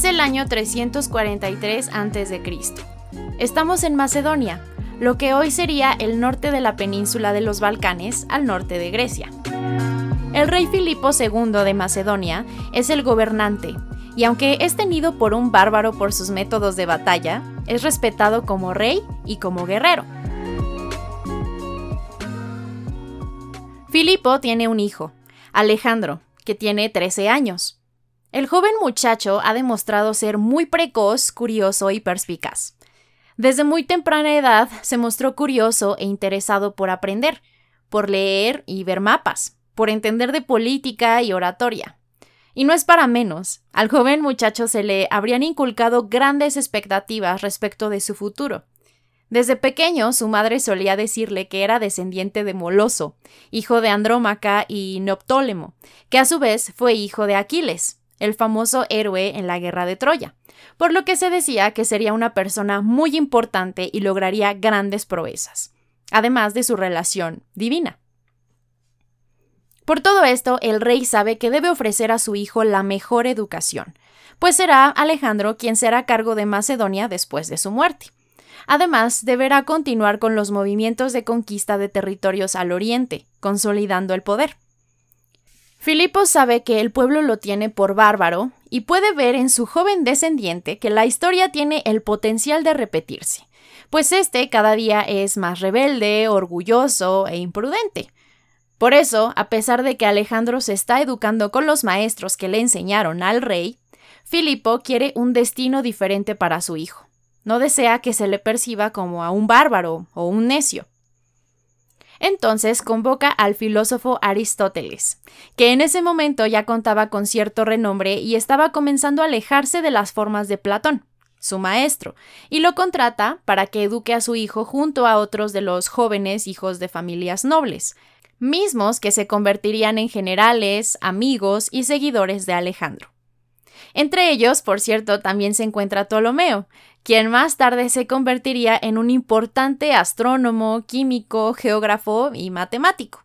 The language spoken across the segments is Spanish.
Es el año 343 a.C. Estamos en Macedonia, lo que hoy sería el norte de la península de los Balcanes al norte de Grecia. El rey Filipo II de Macedonia es el gobernante, y aunque es tenido por un bárbaro por sus métodos de batalla, es respetado como rey y como guerrero. Filipo tiene un hijo, Alejandro, que tiene 13 años. El joven muchacho ha demostrado ser muy precoz, curioso y perspicaz. Desde muy temprana edad se mostró curioso e interesado por aprender, por leer y ver mapas, por entender de política y oratoria. Y no es para menos, al joven muchacho se le habrían inculcado grandes expectativas respecto de su futuro. Desde pequeño su madre solía decirle que era descendiente de Moloso, hijo de Andrómaca y Neoptólemo, que a su vez fue hijo de Aquiles, el famoso héroe en la guerra de Troya por lo que se decía que sería una persona muy importante y lograría grandes proezas, además de su relación divina. Por todo esto, el rey sabe que debe ofrecer a su hijo la mejor educación, pues será Alejandro quien será cargo de Macedonia después de su muerte. Además, deberá continuar con los movimientos de conquista de territorios al oriente, consolidando el poder. Filipo sabe que el pueblo lo tiene por bárbaro y puede ver en su joven descendiente que la historia tiene el potencial de repetirse, pues este cada día es más rebelde, orgulloso e imprudente. Por eso, a pesar de que Alejandro se está educando con los maestros que le enseñaron al rey, Filipo quiere un destino diferente para su hijo. No desea que se le perciba como a un bárbaro o un necio. Entonces convoca al filósofo Aristóteles, que en ese momento ya contaba con cierto renombre y estaba comenzando a alejarse de las formas de Platón, su maestro, y lo contrata para que eduque a su hijo junto a otros de los jóvenes hijos de familias nobles, mismos que se convertirían en generales, amigos y seguidores de Alejandro. Entre ellos, por cierto, también se encuentra Ptolomeo, quien más tarde se convertiría en un importante astrónomo, químico, geógrafo y matemático.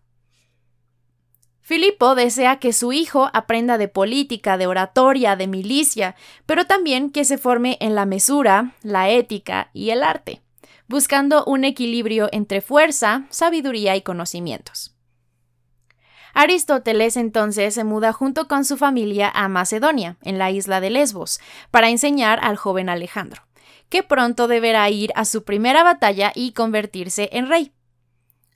Filipo desea que su hijo aprenda de política, de oratoria, de milicia, pero también que se forme en la mesura, la ética y el arte, buscando un equilibrio entre fuerza, sabiduría y conocimientos. Aristóteles entonces se muda junto con su familia a Macedonia, en la isla de Lesbos, para enseñar al joven Alejandro, que pronto deberá ir a su primera batalla y convertirse en rey.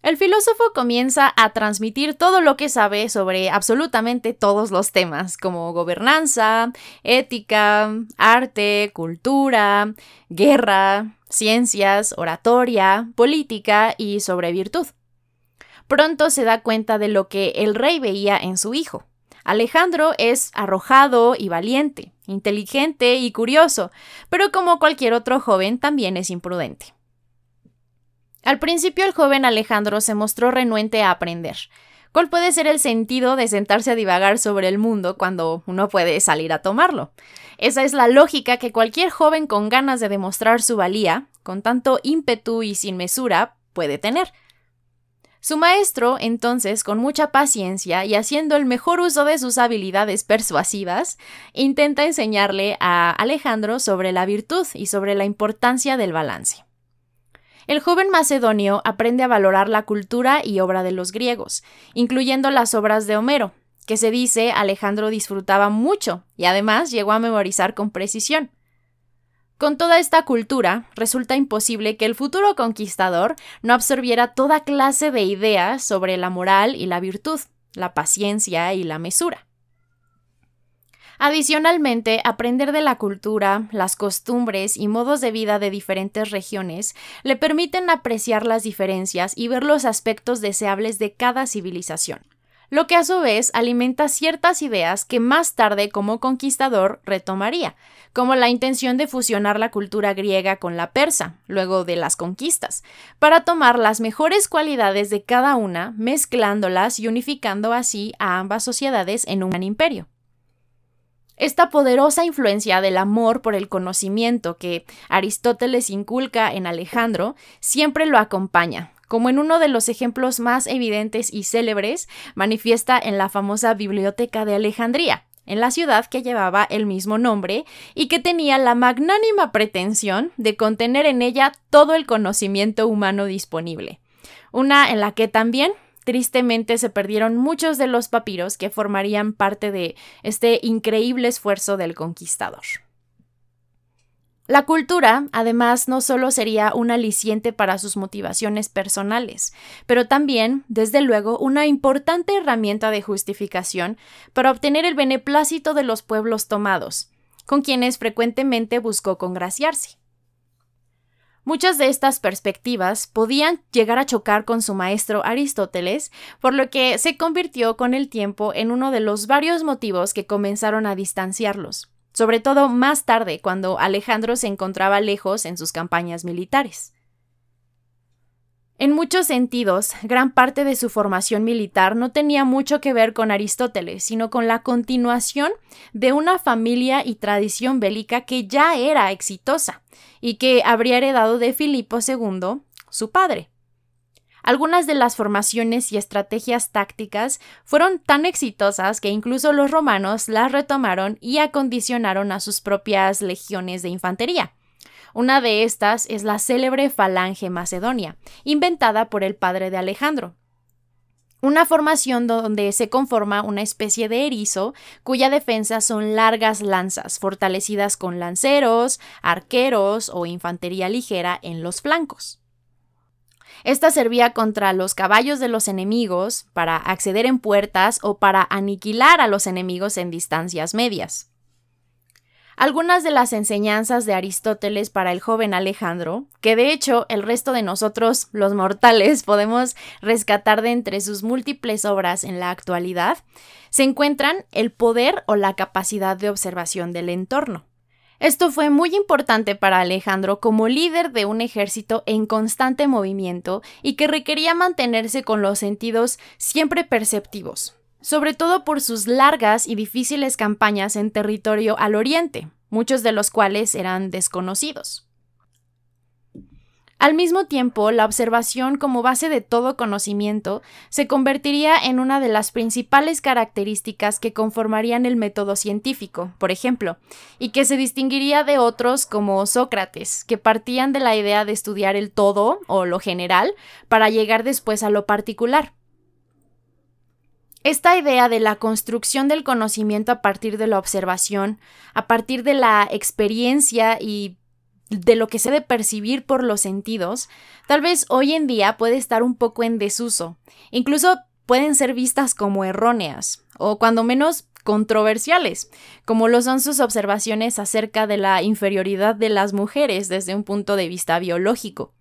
El filósofo comienza a transmitir todo lo que sabe sobre absolutamente todos los temas, como gobernanza, ética, arte, cultura, guerra, ciencias, oratoria, política y sobre virtud pronto se da cuenta de lo que el rey veía en su hijo. Alejandro es arrojado y valiente, inteligente y curioso, pero como cualquier otro joven también es imprudente. Al principio el joven Alejandro se mostró renuente a aprender. ¿Cuál puede ser el sentido de sentarse a divagar sobre el mundo cuando uno puede salir a tomarlo? Esa es la lógica que cualquier joven con ganas de demostrar su valía, con tanto ímpetu y sin mesura, puede tener. Su maestro, entonces, con mucha paciencia y haciendo el mejor uso de sus habilidades persuasivas, intenta enseñarle a Alejandro sobre la virtud y sobre la importancia del balance. El joven macedonio aprende a valorar la cultura y obra de los griegos, incluyendo las obras de Homero, que se dice Alejandro disfrutaba mucho y además llegó a memorizar con precisión. Con toda esta cultura, resulta imposible que el futuro conquistador no absorbiera toda clase de ideas sobre la moral y la virtud, la paciencia y la mesura. Adicionalmente, aprender de la cultura, las costumbres y modos de vida de diferentes regiones le permiten apreciar las diferencias y ver los aspectos deseables de cada civilización lo que a su vez alimenta ciertas ideas que más tarde como conquistador retomaría, como la intención de fusionar la cultura griega con la persa, luego de las conquistas, para tomar las mejores cualidades de cada una, mezclándolas y unificando así a ambas sociedades en un gran imperio. Esta poderosa influencia del amor por el conocimiento que Aristóteles inculca en Alejandro siempre lo acompaña, como en uno de los ejemplos más evidentes y célebres manifiesta en la famosa Biblioteca de Alejandría, en la ciudad que llevaba el mismo nombre y que tenía la magnánima pretensión de contener en ella todo el conocimiento humano disponible. Una en la que también tristemente se perdieron muchos de los papiros que formarían parte de este increíble esfuerzo del conquistador. La cultura, además, no solo sería un aliciente para sus motivaciones personales, pero también, desde luego, una importante herramienta de justificación para obtener el beneplácito de los pueblos tomados, con quienes frecuentemente buscó congraciarse. Muchas de estas perspectivas podían llegar a chocar con su maestro Aristóteles, por lo que se convirtió con el tiempo en uno de los varios motivos que comenzaron a distanciarlos sobre todo más tarde, cuando Alejandro se encontraba lejos en sus campañas militares. En muchos sentidos, gran parte de su formación militar no tenía mucho que ver con Aristóteles, sino con la continuación de una familia y tradición bélica que ya era exitosa y que habría heredado de Filipo II, su padre. Algunas de las formaciones y estrategias tácticas fueron tan exitosas que incluso los romanos las retomaron y acondicionaron a sus propias legiones de infantería. Una de estas es la célebre Falange Macedonia, inventada por el padre de Alejandro. Una formación donde se conforma una especie de erizo cuya defensa son largas lanzas fortalecidas con lanceros, arqueros o infantería ligera en los flancos. Esta servía contra los caballos de los enemigos, para acceder en puertas o para aniquilar a los enemigos en distancias medias. Algunas de las enseñanzas de Aristóteles para el joven Alejandro, que de hecho el resto de nosotros, los mortales, podemos rescatar de entre sus múltiples obras en la actualidad, se encuentran el poder o la capacidad de observación del entorno. Esto fue muy importante para Alejandro como líder de un ejército en constante movimiento y que requería mantenerse con los sentidos siempre perceptivos, sobre todo por sus largas y difíciles campañas en territorio al oriente, muchos de los cuales eran desconocidos. Al mismo tiempo, la observación como base de todo conocimiento se convertiría en una de las principales características que conformarían el método científico, por ejemplo, y que se distinguiría de otros como Sócrates, que partían de la idea de estudiar el todo o lo general para llegar después a lo particular. Esta idea de la construcción del conocimiento a partir de la observación, a partir de la experiencia y de lo que se debe percibir por los sentidos, tal vez hoy en día puede estar un poco en desuso. Incluso pueden ser vistas como erróneas, o cuando menos controversiales, como lo son sus observaciones acerca de la inferioridad de las mujeres desde un punto de vista biológico.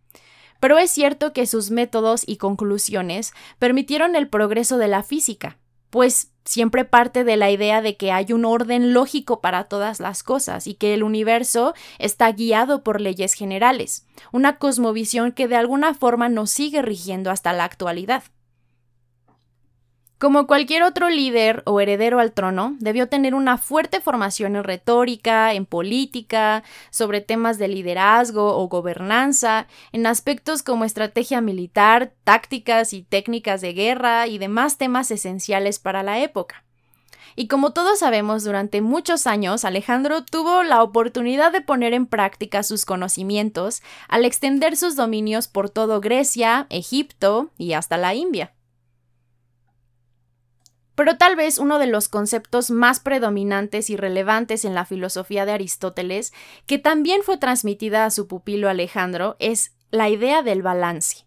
Pero es cierto que sus métodos y conclusiones permitieron el progreso de la física, pues siempre parte de la idea de que hay un orden lógico para todas las cosas y que el universo está guiado por leyes generales, una cosmovisión que de alguna forma nos sigue rigiendo hasta la actualidad. Como cualquier otro líder o heredero al trono, debió tener una fuerte formación en retórica, en política, sobre temas de liderazgo o gobernanza, en aspectos como estrategia militar, tácticas y técnicas de guerra y demás temas esenciales para la época. Y como todos sabemos, durante muchos años Alejandro tuvo la oportunidad de poner en práctica sus conocimientos al extender sus dominios por todo Grecia, Egipto y hasta la India. Pero tal vez uno de los conceptos más predominantes y relevantes en la filosofía de Aristóteles, que también fue transmitida a su pupilo Alejandro, es la idea del balance.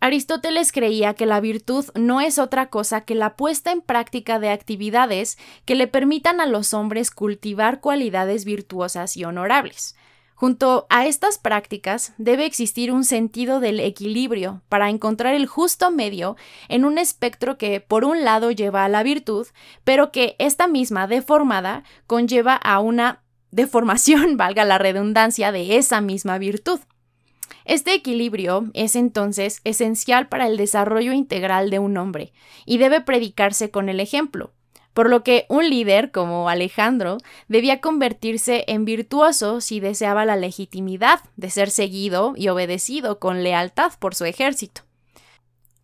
Aristóteles creía que la virtud no es otra cosa que la puesta en práctica de actividades que le permitan a los hombres cultivar cualidades virtuosas y honorables, Junto a estas prácticas debe existir un sentido del equilibrio para encontrar el justo medio en un espectro que por un lado lleva a la virtud, pero que esta misma deformada conlleva a una deformación, valga la redundancia, de esa misma virtud. Este equilibrio es entonces esencial para el desarrollo integral de un hombre y debe predicarse con el ejemplo por lo que un líder como Alejandro debía convertirse en virtuoso si deseaba la legitimidad de ser seguido y obedecido con lealtad por su ejército.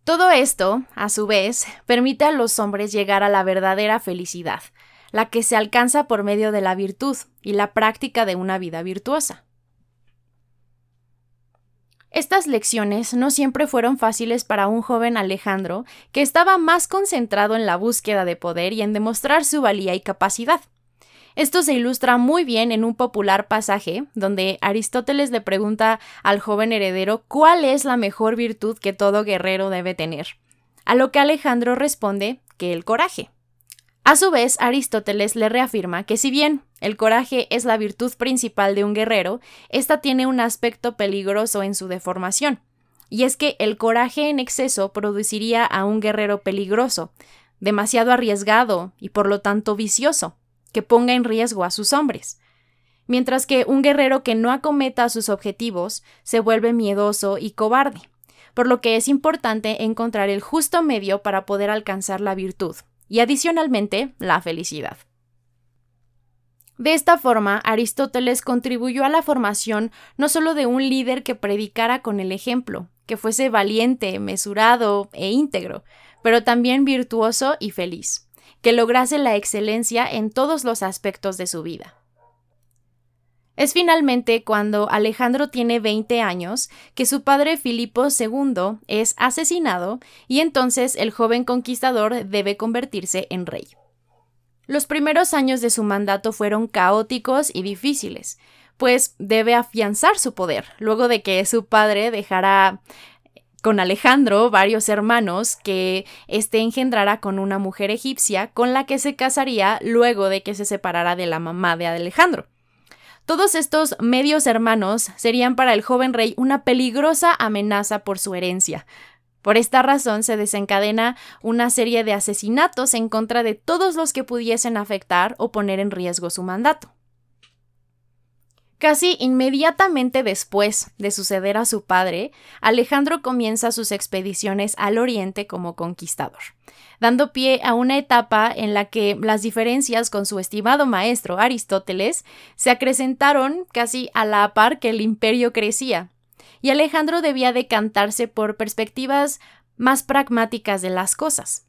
Todo esto, a su vez, permite a los hombres llegar a la verdadera felicidad, la que se alcanza por medio de la virtud y la práctica de una vida virtuosa. Estas lecciones no siempre fueron fáciles para un joven Alejandro que estaba más concentrado en la búsqueda de poder y en demostrar su valía y capacidad. Esto se ilustra muy bien en un popular pasaje donde Aristóteles le pregunta al joven heredero cuál es la mejor virtud que todo guerrero debe tener, a lo que Alejandro responde que el coraje. A su vez, Aristóteles le reafirma que si bien el coraje es la virtud principal de un guerrero, ésta tiene un aspecto peligroso en su deformación, y es que el coraje en exceso produciría a un guerrero peligroso, demasiado arriesgado y por lo tanto vicioso, que ponga en riesgo a sus hombres. Mientras que un guerrero que no acometa sus objetivos se vuelve miedoso y cobarde, por lo que es importante encontrar el justo medio para poder alcanzar la virtud y adicionalmente la felicidad. De esta forma, Aristóteles contribuyó a la formación no solo de un líder que predicara con el ejemplo, que fuese valiente, mesurado e íntegro, pero también virtuoso y feliz, que lograse la excelencia en todos los aspectos de su vida. Es finalmente cuando Alejandro tiene 20 años que su padre Filipo II es asesinado y entonces el joven conquistador debe convertirse en rey. Los primeros años de su mandato fueron caóticos y difíciles, pues debe afianzar su poder, luego de que su padre dejara con Alejandro varios hermanos que éste engendrara con una mujer egipcia con la que se casaría luego de que se separara de la mamá de Alejandro. Todos estos medios hermanos serían para el joven rey una peligrosa amenaza por su herencia. Por esta razón se desencadena una serie de asesinatos en contra de todos los que pudiesen afectar o poner en riesgo su mandato. Casi inmediatamente después de suceder a su padre, Alejandro comienza sus expediciones al oriente como conquistador, dando pie a una etapa en la que las diferencias con su estimado maestro Aristóteles se acrecentaron casi a la par que el imperio crecía, y Alejandro debía decantarse por perspectivas más pragmáticas de las cosas.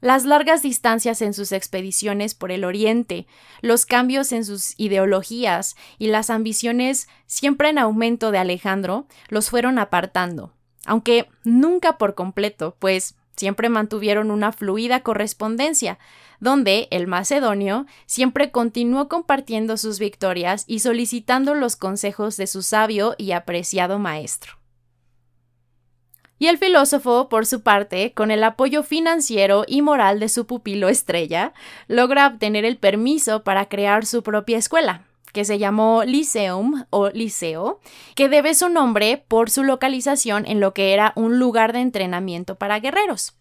Las largas distancias en sus expediciones por el Oriente, los cambios en sus ideologías y las ambiciones siempre en aumento de Alejandro los fueron apartando, aunque nunca por completo, pues siempre mantuvieron una fluida correspondencia, donde el macedonio siempre continuó compartiendo sus victorias y solicitando los consejos de su sabio y apreciado maestro. Y el filósofo, por su parte, con el apoyo financiero y moral de su pupilo estrella, logra obtener el permiso para crear su propia escuela, que se llamó Lyceum o Liceo, que debe su nombre por su localización en lo que era un lugar de entrenamiento para guerreros.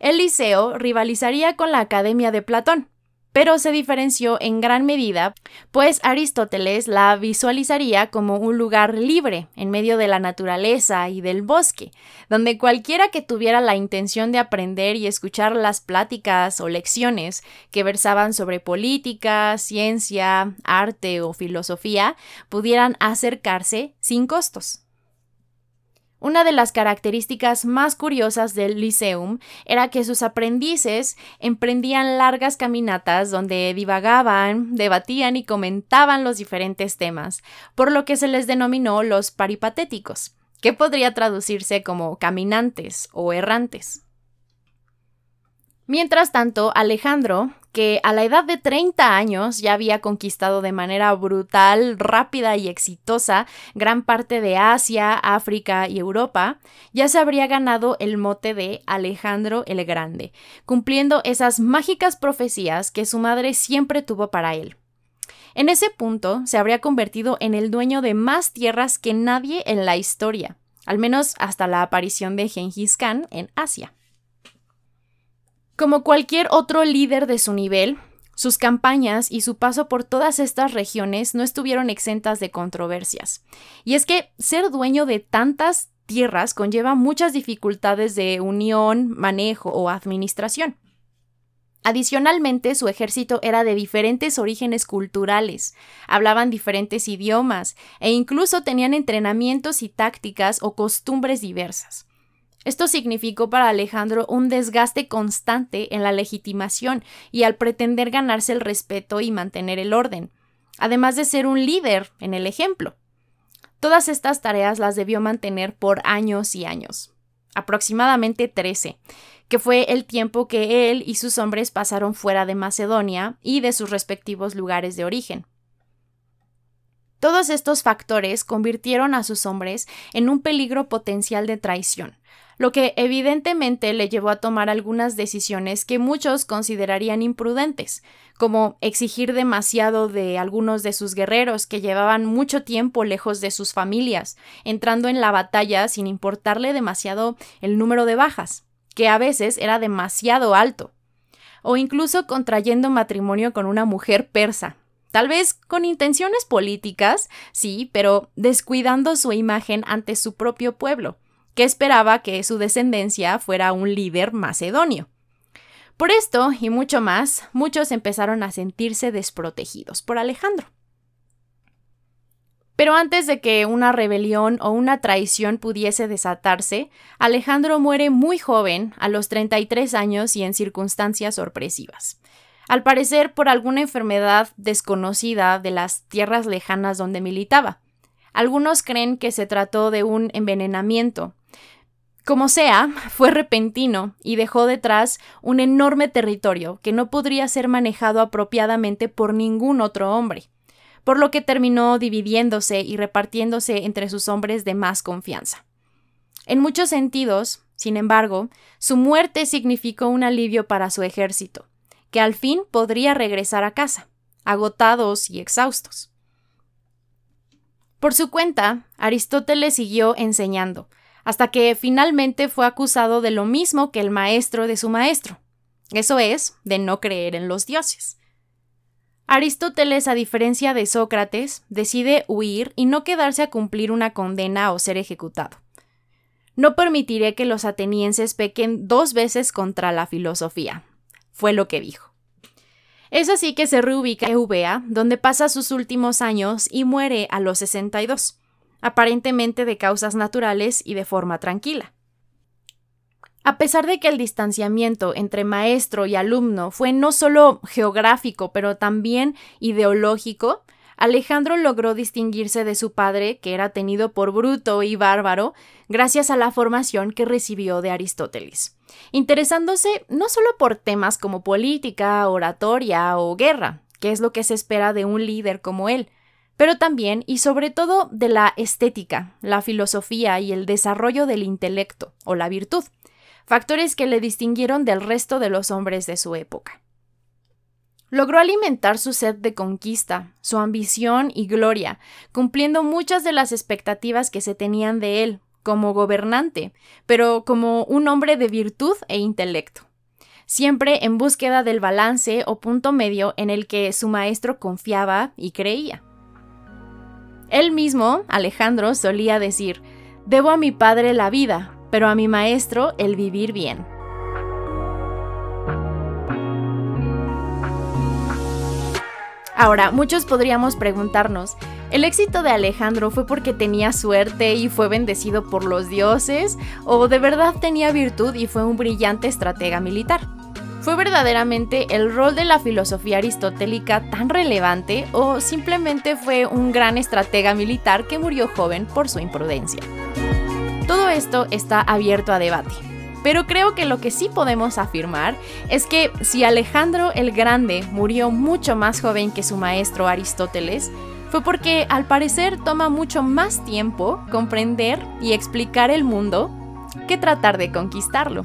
El liceo rivalizaría con la Academia de Platón, pero se diferenció en gran medida, pues Aristóteles la visualizaría como un lugar libre en medio de la naturaleza y del bosque, donde cualquiera que tuviera la intención de aprender y escuchar las pláticas o lecciones que versaban sobre política, ciencia, arte o filosofía, pudieran acercarse sin costos. Una de las características más curiosas del Lyceum era que sus aprendices emprendían largas caminatas donde divagaban, debatían y comentaban los diferentes temas, por lo que se les denominó los paripatéticos, que podría traducirse como caminantes o errantes. Mientras tanto, Alejandro, que a la edad de 30 años ya había conquistado de manera brutal, rápida y exitosa gran parte de Asia, África y Europa, ya se habría ganado el mote de Alejandro el Grande, cumpliendo esas mágicas profecías que su madre siempre tuvo para él. En ese punto se habría convertido en el dueño de más tierras que nadie en la historia, al menos hasta la aparición de Genghis Khan en Asia. Como cualquier otro líder de su nivel, sus campañas y su paso por todas estas regiones no estuvieron exentas de controversias. Y es que ser dueño de tantas tierras conlleva muchas dificultades de unión, manejo o administración. Adicionalmente, su ejército era de diferentes orígenes culturales, hablaban diferentes idiomas e incluso tenían entrenamientos y tácticas o costumbres diversas. Esto significó para Alejandro un desgaste constante en la legitimación y al pretender ganarse el respeto y mantener el orden, además de ser un líder en el ejemplo. Todas estas tareas las debió mantener por años y años, aproximadamente 13, que fue el tiempo que él y sus hombres pasaron fuera de Macedonia y de sus respectivos lugares de origen. Todos estos factores convirtieron a sus hombres en un peligro potencial de traición, lo que evidentemente le llevó a tomar algunas decisiones que muchos considerarían imprudentes, como exigir demasiado de algunos de sus guerreros que llevaban mucho tiempo lejos de sus familias, entrando en la batalla sin importarle demasiado el número de bajas, que a veces era demasiado alto, o incluso contrayendo matrimonio con una mujer persa, Tal vez con intenciones políticas, sí, pero descuidando su imagen ante su propio pueblo, que esperaba que su descendencia fuera un líder macedonio. Por esto y mucho más, muchos empezaron a sentirse desprotegidos por Alejandro. Pero antes de que una rebelión o una traición pudiese desatarse, Alejandro muere muy joven, a los 33 años y en circunstancias sorpresivas. Al parecer por alguna enfermedad desconocida de las tierras lejanas donde militaba. Algunos creen que se trató de un envenenamiento, como sea, fue repentino y dejó detrás un enorme territorio que no podría ser manejado apropiadamente por ningún otro hombre, por lo que terminó dividiéndose y repartiéndose entre sus hombres de más confianza. En muchos sentidos, sin embargo, su muerte significó un alivio para su ejército, que al fin podría regresar a casa, agotados y exhaustos. Por su cuenta, Aristóteles siguió enseñando, hasta que finalmente fue acusado de lo mismo que el maestro de su maestro, eso es, de no creer en los dioses. Aristóteles, a diferencia de Sócrates, decide huir y no quedarse a cumplir una condena o ser ejecutado. No permitiré que los atenienses pequen dos veces contra la filosofía, fue lo que dijo. Es así que se reubica en Eubea, donde pasa sus últimos años y muere a los 62 aparentemente de causas naturales y de forma tranquila. A pesar de que el distanciamiento entre maestro y alumno fue no solo geográfico, pero también ideológico, Alejandro logró distinguirse de su padre, que era tenido por bruto y bárbaro, gracias a la formación que recibió de Aristóteles, interesándose no solo por temas como política, oratoria o guerra, que es lo que se espera de un líder como él, pero también y sobre todo de la estética, la filosofía y el desarrollo del intelecto o la virtud, factores que le distinguieron del resto de los hombres de su época. Logró alimentar su sed de conquista, su ambición y gloria, cumpliendo muchas de las expectativas que se tenían de él como gobernante, pero como un hombre de virtud e intelecto, siempre en búsqueda del balance o punto medio en el que su maestro confiaba y creía. Él mismo, Alejandro, solía decir, Debo a mi padre la vida, pero a mi maestro el vivir bien. Ahora, muchos podríamos preguntarnos, ¿el éxito de Alejandro fue porque tenía suerte y fue bendecido por los dioses? ¿O de verdad tenía virtud y fue un brillante estratega militar? ¿Fue verdaderamente el rol de la filosofía aristotélica tan relevante o simplemente fue un gran estratega militar que murió joven por su imprudencia? Todo esto está abierto a debate, pero creo que lo que sí podemos afirmar es que si Alejandro el Grande murió mucho más joven que su maestro Aristóteles, fue porque al parecer toma mucho más tiempo comprender y explicar el mundo que tratar de conquistarlo.